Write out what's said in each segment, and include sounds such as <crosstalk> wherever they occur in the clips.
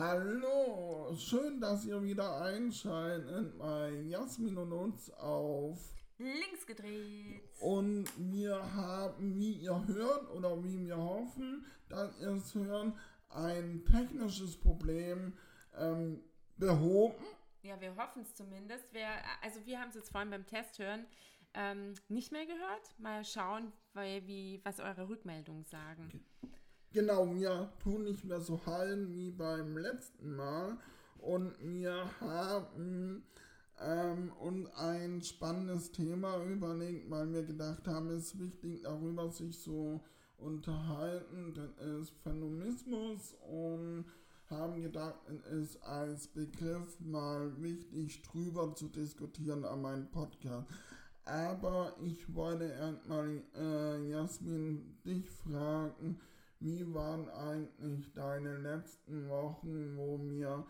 Hallo, schön, dass ihr wieder einschaltet bei Jasmin und uns auf links gedreht. Und wir haben, wie ihr hört oder wie wir hoffen, dass ihr es hören, ein technisches Problem ähm, behoben. Ja, wir hoffen es zumindest. Wir, also wir haben es jetzt vorhin beim Test hören ähm, nicht mehr gehört. Mal schauen, weil, wie, was eure Rückmeldungen sagen. Genau, wir tun nicht mehr so hallen wie beim letzten Mal. Und wir haben ähm, uns ein spannendes Thema überlegt, weil wir gedacht haben, es ist wichtig, darüber sich so unterhalten. Das ist Phänomenismus und haben gedacht, es ist als Begriff mal wichtig, drüber zu diskutieren an meinem Podcast. Aber ich wollte erstmal, äh, Jasmin, dich fragen, wie waren eigentlich deine letzten Wochen, wo wir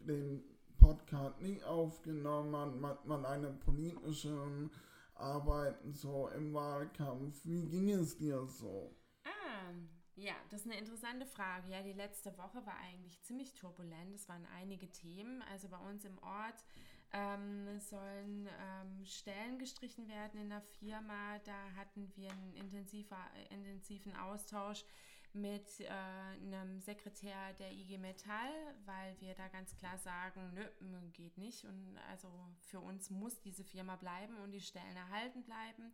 den Podcast nicht aufgenommen haben, hat man eine politische Arbeit so im Wahlkampf. Wie ging es dir so? Ah, ja, das ist eine interessante Frage. Ja, die letzte Woche war eigentlich ziemlich turbulent. Es waren einige Themen. Also bei uns im Ort ähm, sollen ähm, Stellen gestrichen werden in der Firma. Da hatten wir einen intensiven Austausch mit äh, einem Sekretär der IG Metall, weil wir da ganz klar sagen, nö, geht nicht. Und also für uns muss diese Firma bleiben und die Stellen erhalten bleiben.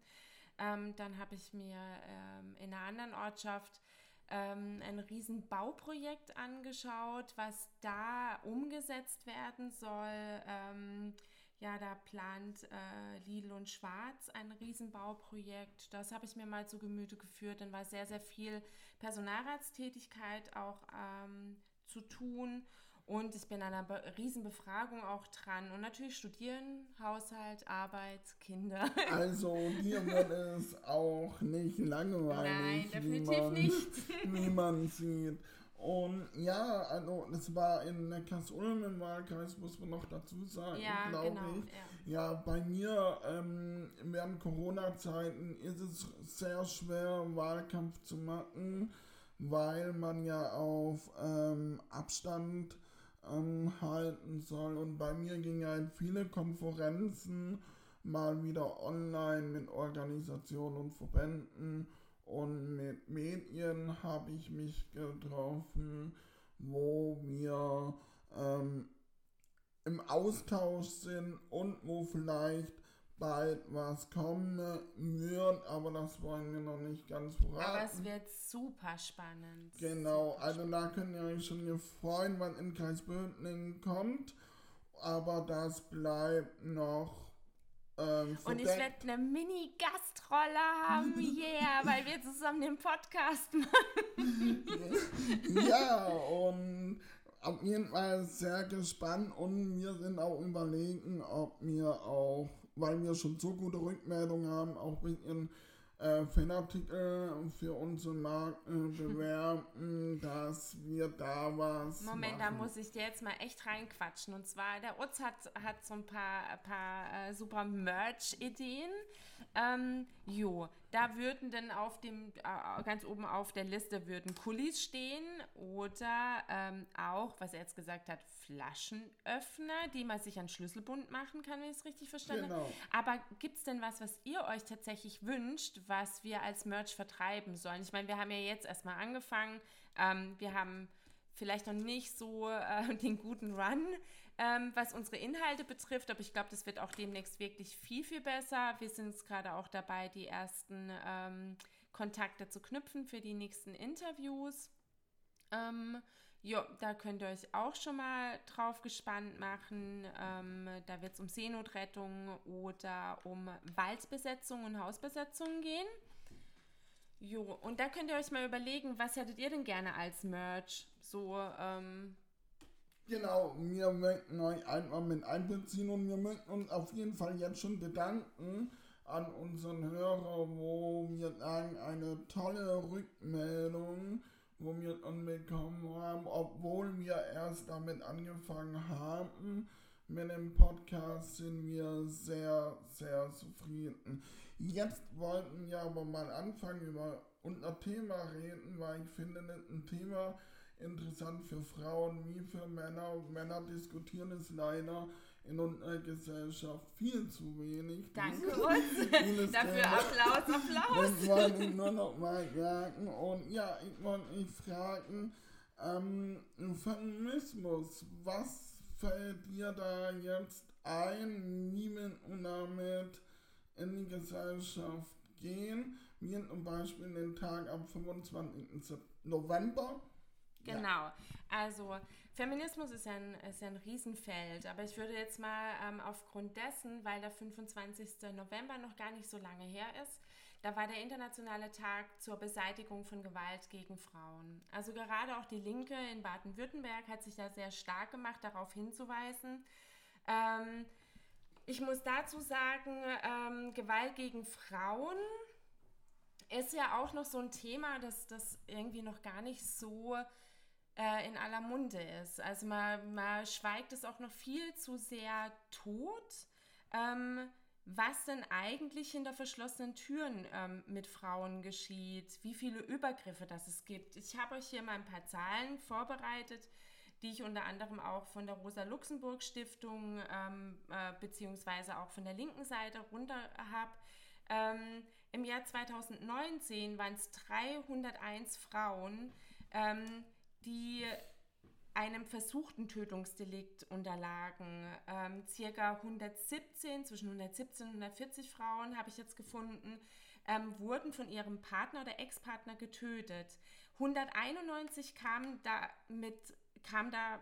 Ähm, dann habe ich mir ähm, in einer anderen Ortschaft ähm, ein riesen Bauprojekt angeschaut, was da umgesetzt werden soll. Ja, da plant äh, Lidl und Schwarz ein Riesenbauprojekt. Das habe ich mir mal zu Gemüte geführt. Dann war sehr, sehr viel Personalratstätigkeit auch ähm, zu tun. Und ich bin an einer Be Riesenbefragung auch dran. Und natürlich studieren, Haushalt, Arbeit, Kinder. <laughs> Also dir wird es auch nicht langweilig. Nein, definitiv man, nicht. <laughs> Wie man sieht. Und ja, also das war in Neckars-Ulm im Wahlkreis, muss man noch dazu sagen, ja, glaube genau, ich. Ja. ja. bei mir ähm, während Corona-Zeiten ist es sehr schwer, Wahlkampf zu machen, weil man ja auf ähm, Abstand ähm, halten soll. Und bei mir gingen halt viele Konferenzen mal wieder online mit Organisationen und Verbänden und mit Medien habe ich mich getroffen, wo wir ähm, im Austausch sind und wo vielleicht bald was kommen wird, aber das wollen wir noch nicht ganz verraten. Aber es wird super spannend. Genau, super also da könnt ihr euch schon freuen, wann in Kreisbödling kommt, aber das bleibt noch ähm, und ich werde eine Mini-Gastrolle haben, <laughs> yeah, weil wir zusammen den Podcast machen. ja, und auf jeden Fall sehr gespannt und wir sind auch überlegen, ob wir auch, weil wir schon so gute Rückmeldungen haben, auch ein bisschen äh, Fanartikel für unsere Marke <laughs> bewerben, dass wir da was. Moment, machen. da muss ich dir jetzt mal echt reinquatschen. Und zwar, der Utz hat, hat so ein paar, paar äh, super Merch-Ideen. Ähm, jo, da würden dann auf dem, äh, ganz oben auf der Liste würden Kulis stehen oder ähm, auch, was er jetzt gesagt hat, Flaschenöffner, die man sich an Schlüsselbund machen kann, wenn ich es richtig verstanden habe. Genau. Aber gibt es denn was, was ihr euch tatsächlich wünscht, was wir als Merch vertreiben sollen? Ich meine, wir haben ja jetzt erstmal angefangen. Ähm, wir haben vielleicht noch nicht so äh, <laughs> den guten Run ähm, was unsere Inhalte betrifft. Aber ich glaube, das wird auch demnächst wirklich viel, viel besser. Wir sind gerade auch dabei, die ersten ähm, Kontakte zu knüpfen für die nächsten Interviews. Ähm, ja, da könnt ihr euch auch schon mal drauf gespannt machen. Ähm, da wird es um Seenotrettung oder um Waldbesetzung und Hausbesetzung gehen. Jo, und da könnt ihr euch mal überlegen, was hättet ihr denn gerne als Merch? So, ähm, Genau, wir möchten euch einfach mit einbeziehen und wir möchten uns auf jeden Fall jetzt schon bedanken an unseren Hörer, wo wir sagen, eine tolle Rückmeldung, wo wir dann bekommen haben, obwohl wir erst damit angefangen haben. Mit dem Podcast sind wir sehr, sehr zufrieden. Jetzt wollten wir aber mal anfangen über unser Thema reden, weil ich finde, das ist ein Thema, interessant für Frauen wie für Männer. Männer diskutieren es leider in unserer Gesellschaft viel zu wenig. Danke uns. Dafür Applaus, Applaus. Das wollte ich nur noch mal sagen. Und ja, ich wollte mich fragen, ähm, Feminismus, was fällt dir da jetzt ein, wie wir damit in die Gesellschaft gehen? Wir zum Beispiel den Tag am 25. November. Genau, ja. also Feminismus ist ein, ist ein Riesenfeld, aber ich würde jetzt mal ähm, aufgrund dessen, weil der 25. November noch gar nicht so lange her ist, da war der internationale Tag zur Beseitigung von Gewalt gegen Frauen. Also gerade auch die Linke in Baden-Württemberg hat sich da sehr stark gemacht, darauf hinzuweisen. Ähm, ich muss dazu sagen, ähm, Gewalt gegen Frauen ist ja auch noch so ein Thema, das, das irgendwie noch gar nicht so äh, in aller Munde ist. Also man, man schweigt es auch noch viel zu sehr tot. Ähm, was denn eigentlich hinter verschlossenen Türen ähm, mit Frauen geschieht, wie viele Übergriffe das es gibt. Ich habe euch hier mal ein paar Zahlen vorbereitet, die ich unter anderem auch von der Rosa-Luxemburg-Stiftung ähm, äh, beziehungsweise auch von der linken Seite runter habe. Ähm, Im Jahr 2019 waren es 301 Frauen, ähm, die einem versuchten Tötungsdelikt unterlagen. Ähm, circa 117, zwischen 117 und 140 Frauen habe ich jetzt gefunden, ähm, wurden von ihrem Partner oder Ex-Partner getötet. 191 kamen da, mit, kam da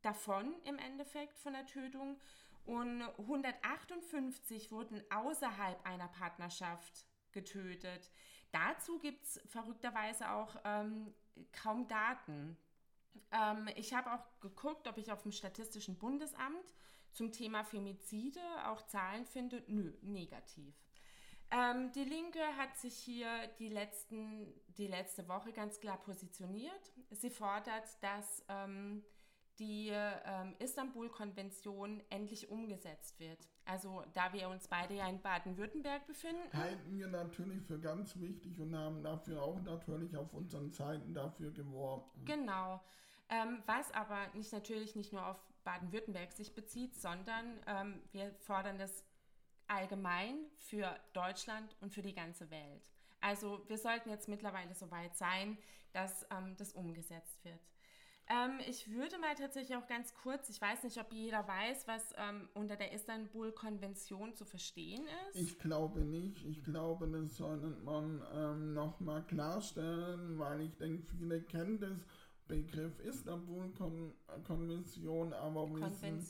davon im Endeffekt von der Tötung und 158 wurden außerhalb einer Partnerschaft getötet. Dazu gibt es verrückterweise auch ähm, kaum Daten. Ähm, ich habe auch geguckt, ob ich auf dem Statistischen Bundesamt zum Thema Femizide auch Zahlen finde. Nö, negativ. Ähm, die Linke hat sich hier die, letzten, die letzte Woche ganz klar positioniert. Sie fordert, dass ähm, die ähm, Istanbul-Konvention endlich umgesetzt wird. Also da wir uns beide ja in Baden-Württemberg befinden. Halten wir natürlich für ganz wichtig und haben dafür auch natürlich auf unseren Seiten dafür geworben. Genau. Ähm, was aber nicht natürlich nicht nur auf Baden-Württemberg sich bezieht, sondern ähm, wir fordern das allgemein für Deutschland und für die ganze Welt. Also wir sollten jetzt mittlerweile so weit sein, dass ähm, das umgesetzt wird. Ähm, ich würde mal tatsächlich auch ganz kurz, ich weiß nicht, ob jeder weiß, was ähm, unter der Istanbul-Konvention zu verstehen ist. Ich glaube nicht. Ich glaube, das sollte man ähm, nochmal klarstellen, weil ich denke, viele kennen das Begriff Istanbul-Konvention, aber wissen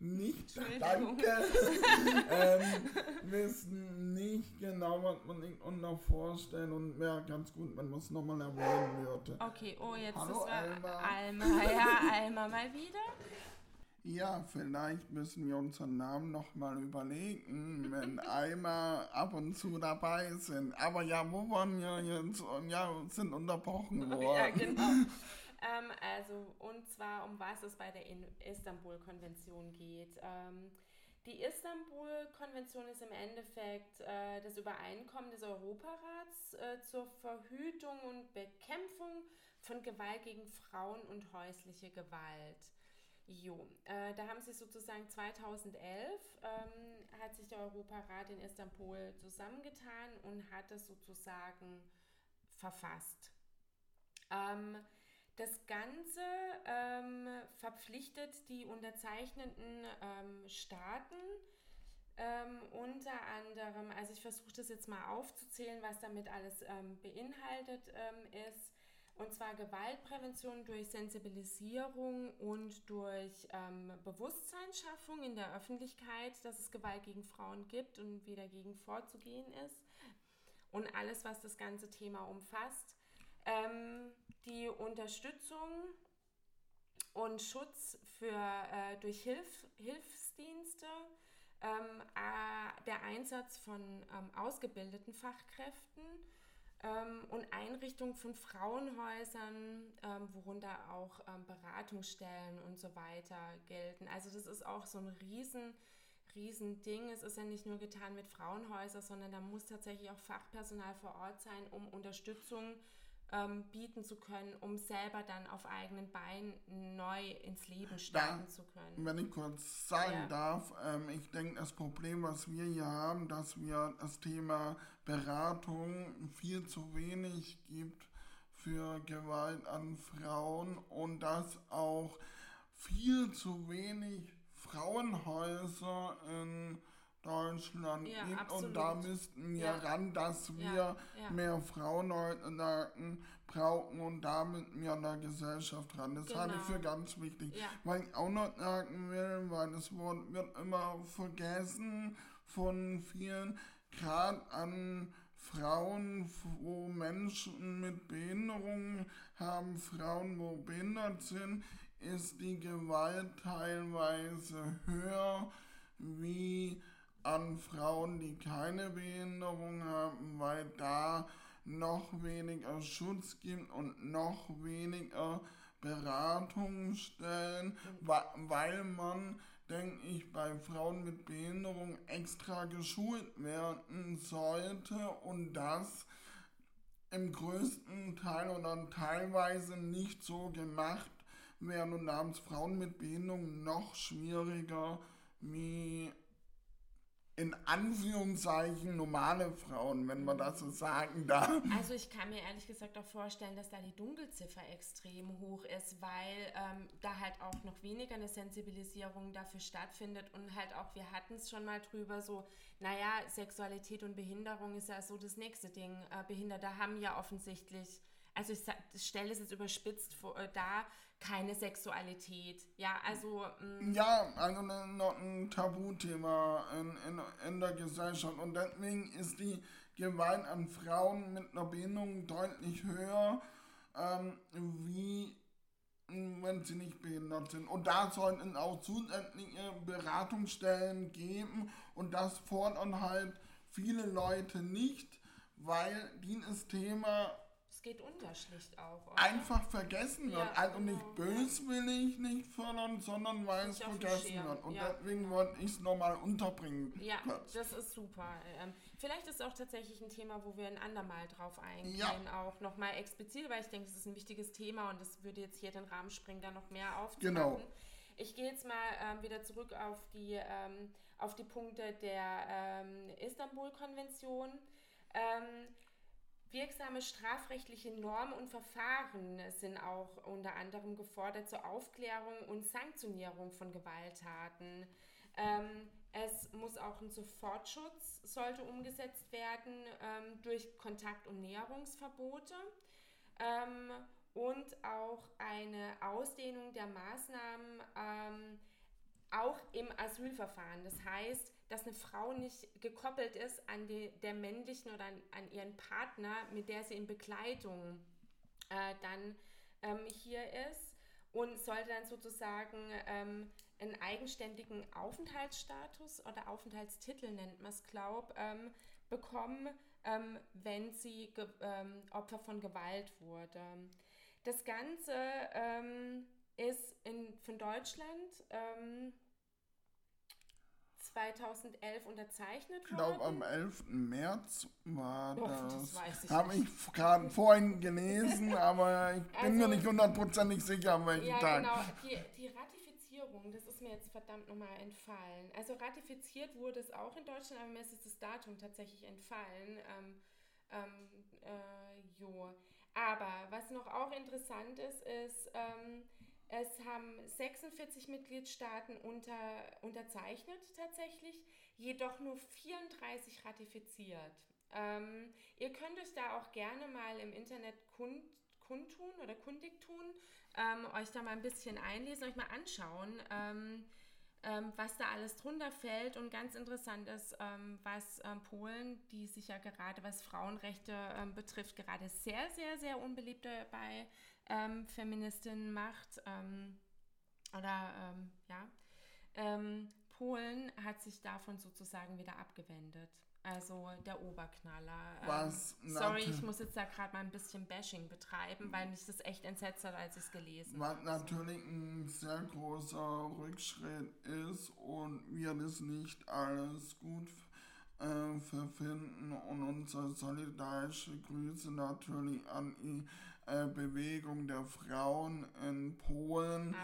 nicht, danke, <laughs> ähm, wissen nicht genau, was man sich unter vorstellen und wäre ganz gut, wenn man es nochmal erwähnen würde. Okay, oh, jetzt Hallo, ist Alma. Alma, ja, <laughs> Alma mal wieder. Ja, vielleicht müssen wir unseren Namen nochmal überlegen, wenn <laughs> Alma ab und zu dabei sind. Aber ja, wo waren wir jetzt? Ja, sind unterbrochen worden. Ja, genau. Ähm, also, und zwar, um was es bei der Istanbul-Konvention geht. Ähm, die Istanbul-Konvention ist im Endeffekt äh, das Übereinkommen des Europarats äh, zur Verhütung und Bekämpfung von Gewalt gegen Frauen und häusliche Gewalt. Jo, äh, da haben sie sozusagen 2011 ähm, hat sich der Europarat in Istanbul zusammengetan und hat es sozusagen verfasst. Ähm, das Ganze ähm, verpflichtet die unterzeichnenden ähm, Staaten ähm, unter anderem, also ich versuche das jetzt mal aufzuzählen, was damit alles ähm, beinhaltet ähm, ist, und zwar Gewaltprävention durch Sensibilisierung und durch ähm, Bewusstseinsschaffung in der Öffentlichkeit, dass es Gewalt gegen Frauen gibt und wie dagegen vorzugehen ist. Und alles, was das ganze Thema umfasst. Ähm, die Unterstützung und Schutz für, äh, durch Hilf, Hilfsdienste, ähm, äh, der Einsatz von ähm, ausgebildeten Fachkräften ähm, und Einrichtung von Frauenhäusern, ähm, worunter auch ähm, Beratungsstellen und so weiter gelten. Also das ist auch so ein riesen, riesen. Es ist ja nicht nur getan mit Frauenhäusern, sondern da muss tatsächlich auch Fachpersonal vor Ort sein, um Unterstützung zu ähm, bieten zu können, um selber dann auf eigenen Beinen neu ins Leben starten da, zu können. Wenn ich kurz sagen ja. darf, ähm, ich denke, das Problem, was wir hier haben, dass wir das Thema Beratung viel zu wenig gibt für Gewalt an Frauen und dass auch viel zu wenig Frauenhäuser in Deutschland ja, gibt absolut. und da müssten wir ja. ran, dass wir ja, mehr Frauenleuten brauchen und damit wir an der Gesellschaft ran. Das genau. halte ich für ganz wichtig. Weil ich auch noch sagen will, weil das Wort wird immer vergessen von vielen, gerade an Frauen, wo Menschen mit Behinderungen haben, Frauen, wo behindert sind, ist die Gewalt teilweise höher wie an Frauen, die keine Behinderung haben, weil da noch weniger Schutz gibt und noch weniger Beratungsstellen, weil man, denke ich, bei Frauen mit Behinderung extra geschult werden sollte und das im größten Teil oder teilweise nicht so gemacht werden und haben Frauen mit Behinderung noch schwieriger wie in Anführungszeichen normale Frauen, wenn man das so sagen darf. Also ich kann mir ehrlich gesagt auch vorstellen, dass da die Dunkelziffer extrem hoch ist, weil ähm, da halt auch noch weniger eine Sensibilisierung dafür stattfindet und halt auch, wir hatten es schon mal drüber, so, naja, Sexualität und Behinderung ist ja so das nächste Ding. Äh, Behinderte haben ja offensichtlich also ich stelle es jetzt überspitzt vor, äh, dar, keine Sexualität. Ja, also. Mm. Ja, also ne, noch ein Tabuthema in, in, in der Gesellschaft. Und deswegen ist die Gewalt an Frauen mit einer Behinderung deutlich höher, ähm, wie wenn sie nicht behindert sind. Und da sollten auch zusätzliche Beratungsstellen geben. Und das fordern halt viele Leute nicht, weil dieses Thema es geht unterschlicht auch. Oder? Einfach vergessen wird. Ja, also genau. nicht böswillig nicht fördern, sondern weil es vergessen wird. Und ja. deswegen wollte ich es nochmal unterbringen. Ja, kurz. das ist super. Ähm, vielleicht ist es auch tatsächlich ein Thema, wo wir ein andermal drauf eingehen, ja. auch nochmal explizit, weil ich denke, es ist ein wichtiges Thema und es würde jetzt hier den Rahmen springen, da noch mehr aufzunehmen. Genau. Ich gehe jetzt mal ähm, wieder zurück auf die, ähm, auf die Punkte der ähm, Istanbul-Konvention. Ähm, Wirksame strafrechtliche Normen und Verfahren sind auch unter anderem gefordert zur Aufklärung und Sanktionierung von Gewalttaten. Ähm, es muss auch ein Sofortschutz sollte umgesetzt werden ähm, durch Kontakt- und Näherungsverbote ähm, und auch eine Ausdehnung der Maßnahmen ähm, auch im Asylverfahren. Das heißt, dass eine Frau nicht gekoppelt ist an die, der männlichen oder an, an, ihren Partner, mit der sie in Begleitung äh, dann ähm, hier ist und sollte dann sozusagen ähm, einen eigenständigen Aufenthaltsstatus oder Aufenthaltstitel nennt man es, glaube ähm, bekommen, ähm, wenn sie ähm, Opfer von Gewalt wurde. Das Ganze ähm, ist in, von Deutschland 2011 unterzeichnet worden. Ich glaube, am 11. März war oh, das. das Habe ich gerade vorhin gelesen, <laughs> aber ich bin also, mir nicht hundertprozentig sicher, an welchem ja, Tag. Genau, die, die Ratifizierung, das ist mir jetzt verdammt nochmal entfallen. Also ratifiziert wurde es auch in Deutschland, aber mir ist das Datum tatsächlich entfallen. Ähm, ähm, äh, jo. Aber was noch auch interessant ist, ist, ähm, es haben 46 Mitgliedstaaten unter, unterzeichnet tatsächlich, jedoch nur 34 ratifiziert. Ähm, ihr könnt euch da auch gerne mal im Internet kund, kundtun oder kundig tun, ähm, euch da mal ein bisschen einlesen, euch mal anschauen, ähm, ähm was da alles drunter fällt. Und ganz interessant ist, ähm, was ähm, Polen, die sich ja gerade, was Frauenrechte betrifft, gerade sehr, sehr, sehr unbeliebt bei ähm, Feministin macht. Ähm, oder ähm, ja. Ähm, Polen hat sich davon sozusagen wieder abgewendet. Also der Oberknaller. Ähm, Was? sorry, ich muss jetzt da gerade mal ein bisschen Bashing betreiben, weil mich das echt entsetzt hat, als ich es gelesen habe. Was natürlich ein sehr großer Rückschritt ist und wir das nicht alles gut äh, verfinden und unsere solidarische Grüße natürlich an die äh, Bewegung der Frauen in Polen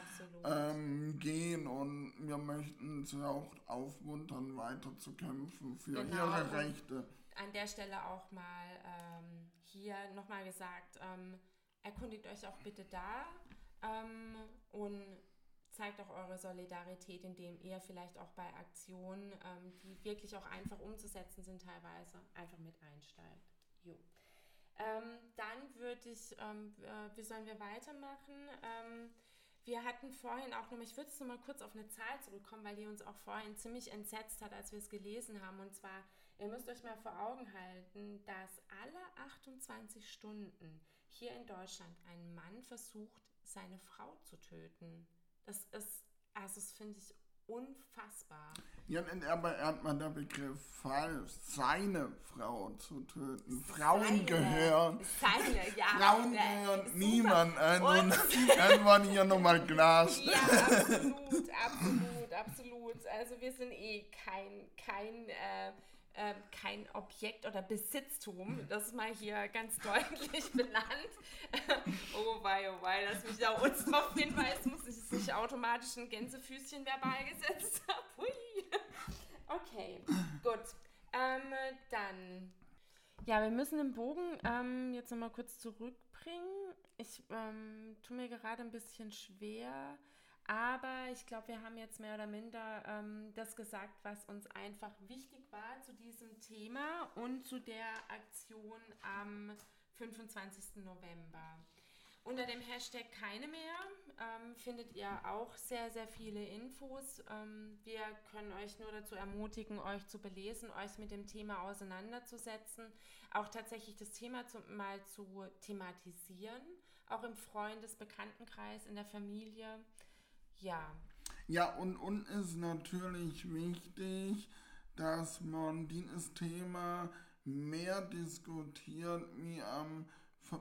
ähm, gehen und wir möchten sie auch aufmuntern, weiter zu kämpfen für genau. ihre Rechte. An der Stelle auch mal ähm, hier nochmal gesagt, ähm, erkundigt euch auch bitte da ähm, und zeigt auch eure Solidarität, indem ihr vielleicht auch bei Aktionen, ähm, die wirklich auch einfach umzusetzen sind teilweise, einfach mit einsteigt. Jo. Ähm, dann würde ich, ähm, äh, wie sollen wir weitermachen? Ähm, wir hatten vorhin auch nochmal, ich würde jetzt nochmal kurz auf eine Zahl zurückkommen, weil die uns auch vorhin ziemlich entsetzt hat, als wir es gelesen haben. Und zwar, ihr müsst euch mal vor Augen halten, dass alle 28 Stunden hier in Deutschland ein Mann versucht, seine Frau zu töten. Das ist, also das finde ich unfassbar. Ja, aber er hat mal der Begriff falsch, seine Frau zu töten. Frauen seine, gehören. Seine, ja. Frauen gehören niemand an. Und, <laughs> dann war hier nochmal klarstellen. Ja, absolut, absolut, absolut. Also wir sind eh kein, kein äh, äh, kein Objekt oder Besitztum. Das ist mal hier ganz <laughs> deutlich benannt. <laughs> oh wei, oh wei, lass mich da uns darauf hinweisen, muss ich nicht automatisch ein Gänsefüßchen verbal gesetzt haben. <laughs> Okay, gut. Ähm, dann. Ja, wir müssen den Bogen ähm, jetzt nochmal kurz zurückbringen. Ich ähm, tue mir gerade ein bisschen schwer aber ich glaube, wir haben jetzt mehr oder minder ähm, das gesagt, was uns einfach wichtig war zu diesem Thema und zu der Aktion am 25. November. Unter dem Hashtag keine mehr ähm, findet ihr auch sehr, sehr viele Infos. Ähm, wir können euch nur dazu ermutigen, euch zu belesen, euch mit dem Thema auseinanderzusetzen, auch tatsächlich das Thema zu, mal zu thematisieren, auch im Freundes-, Bekanntenkreis, in der Familie. Ja. Ja, und, und ist natürlich wichtig, dass man dieses Thema mehr diskutiert wie am,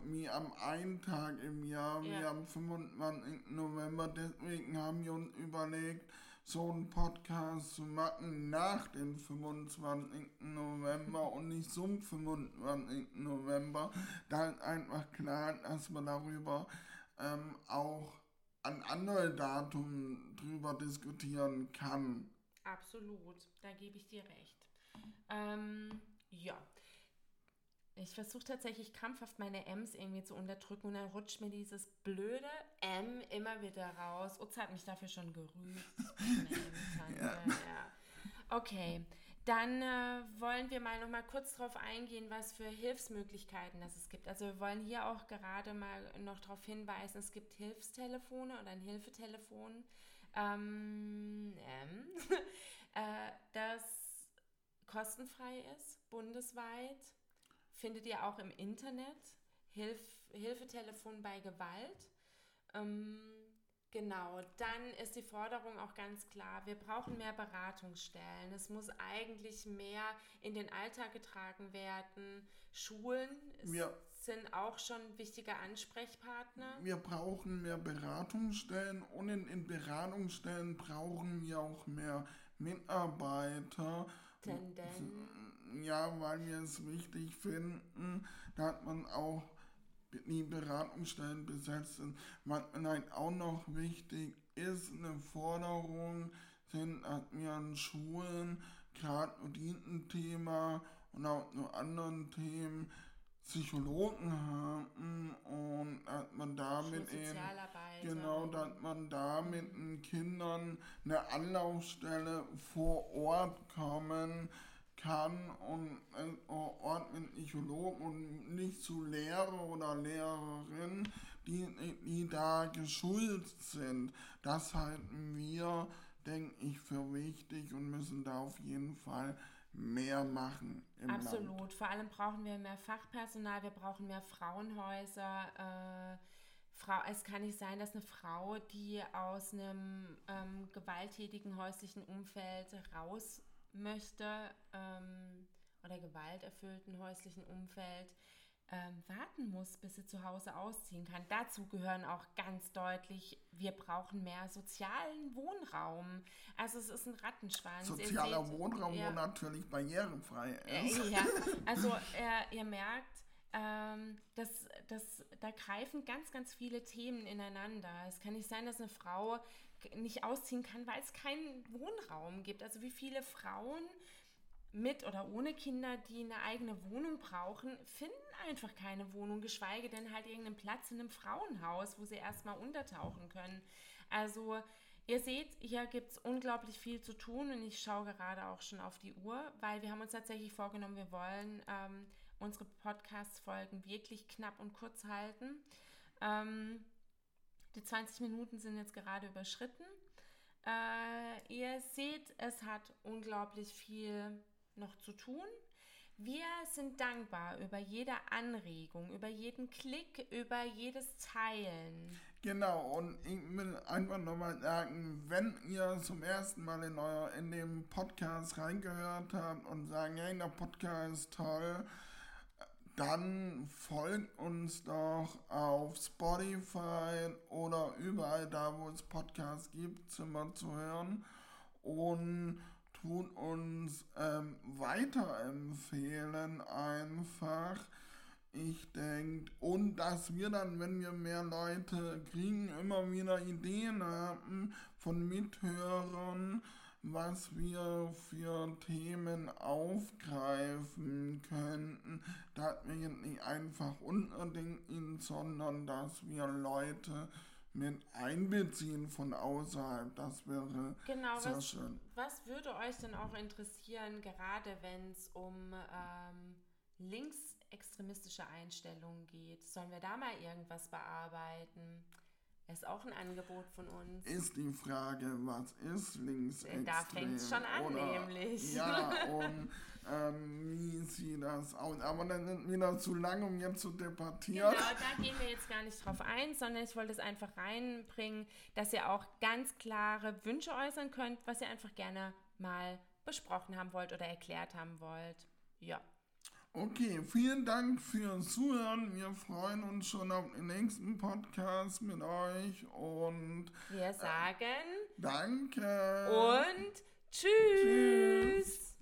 wie am einen Tag im Jahr, ja. wie am 25. November. Deswegen haben wir uns überlegt, so einen Podcast zu machen nach dem 25. November <laughs> und nicht zum 25. November. Da ist einfach klar, dass man darüber ähm, auch an andere Datum drüber diskutieren kann. Absolut, da gebe ich dir recht. Ähm, ja. Ich versuche tatsächlich krampfhaft meine M's irgendwie zu unterdrücken und dann rutscht mir dieses blöde M immer wieder raus. Utz hat mich dafür schon gerügt. <laughs> ja. ja. Okay. Dann äh, wollen wir mal noch mal kurz darauf eingehen, was für Hilfsmöglichkeiten das es gibt. Also wir wollen hier auch gerade mal noch darauf hinweisen, es gibt Hilfstelefone oder ein Hilfetelefon, ähm, ähm, <laughs> äh, das kostenfrei ist, bundesweit. Findet ihr auch im Internet. Hilf, Hilfetelefon bei Gewalt. Ähm, Genau, dann ist die Forderung auch ganz klar, wir brauchen mehr Beratungsstellen. Es muss eigentlich mehr in den Alltag getragen werden. Schulen wir, sind auch schon wichtige Ansprechpartner. Wir brauchen mehr Beratungsstellen und in, in Beratungsstellen brauchen wir auch mehr Mitarbeiter. Denn, denn. Ja, weil wir es wichtig finden, dass man auch die Beratungsstellen besetzt sind. Was vielleicht auch noch wichtig ist, eine Forderung sind, dass wir an Schulen, gerade ein Thema und auch nur anderen Themen, Psychologen haben und dass man damit eben, genau, dass man da mit den Kindern eine Anlaufstelle vor Ort kommen, kann und Ort mit Psychologen und nicht zu Lehrer oder Lehrerin, die, die da geschult sind. Das halten wir, denke ich, für wichtig und müssen da auf jeden Fall mehr machen. Absolut. Land. Vor allem brauchen wir mehr Fachpersonal, wir brauchen mehr Frauenhäuser. Äh, Frau, es kann nicht sein, dass eine Frau, die aus einem ähm, gewalttätigen häuslichen Umfeld raus möchte ähm, oder gewalterfüllten häuslichen Umfeld, ähm, warten muss, bis sie zu Hause ausziehen kann. Dazu gehören auch ganz deutlich, wir brauchen mehr sozialen Wohnraum. Also es ist ein Rattenschwanz. Sozialer seht, Wohnraum, ja, wo natürlich barrierefrei ist. Äh, ja, <laughs> also äh, ihr merkt, ähm, das, das, da greifen ganz, ganz viele Themen ineinander. Es kann nicht sein, dass eine Frau nicht ausziehen kann, weil es keinen Wohnraum gibt. Also wie viele Frauen mit oder ohne Kinder, die eine eigene Wohnung brauchen, finden einfach keine Wohnung, geschweige denn halt irgendeinen Platz in einem Frauenhaus, wo sie erstmal untertauchen können. Also ihr seht, hier gibt es unglaublich viel zu tun und ich schaue gerade auch schon auf die Uhr, weil wir haben uns tatsächlich vorgenommen, wir wollen ähm, unsere Podcast-Folgen wirklich knapp und kurz halten. Ähm, die 20 Minuten sind jetzt gerade überschritten. Äh, ihr seht, es hat unglaublich viel noch zu tun. Wir sind dankbar über jede Anregung, über jeden Klick, über jedes Teilen. Genau, und ich will einfach nochmal sagen, wenn ihr zum ersten Mal in, euer, in den Podcast reingehört habt und sagen, hey, der Podcast ist toll, dann folgt uns doch auf Spotify oder überall da, wo es Podcasts gibt, immer zu hören. Und tun uns ähm, weiterempfehlen einfach. Ich denke, und dass wir dann, wenn wir mehr Leute kriegen, immer wieder Ideen haben von Mithörern, was wir für Themen aufgreifen könnten, dass wir nicht einfach unbedingt, sondern dass wir Leute mit einbeziehen von außerhalb. Das wäre genau, sehr was, schön. Was würde euch denn auch interessieren, gerade wenn es um ähm, linksextremistische Einstellungen geht? Sollen wir da mal irgendwas bearbeiten? Ist auch ein Angebot von uns. Ist die Frage, was ist linksextrem? Da fängt es schon an, Oder, nämlich. Ja, <laughs> und ähm, wie sieht das aus? Aber dann sind wir noch zu lang, um jetzt zu debattieren. Genau, da gehen wir jetzt gar nicht drauf ein, sondern ich wollte es einfach reinbringen, dass ihr auch ganz klare Wünsche äußern könnt, was ihr einfach gerne mal besprochen haben wollt oder erklärt haben wollt. Ja. Okay, vielen Dank fürs Zuhören. Wir freuen uns schon auf den nächsten Podcast mit euch und wir sagen äh, Danke und tschüss. tschüss.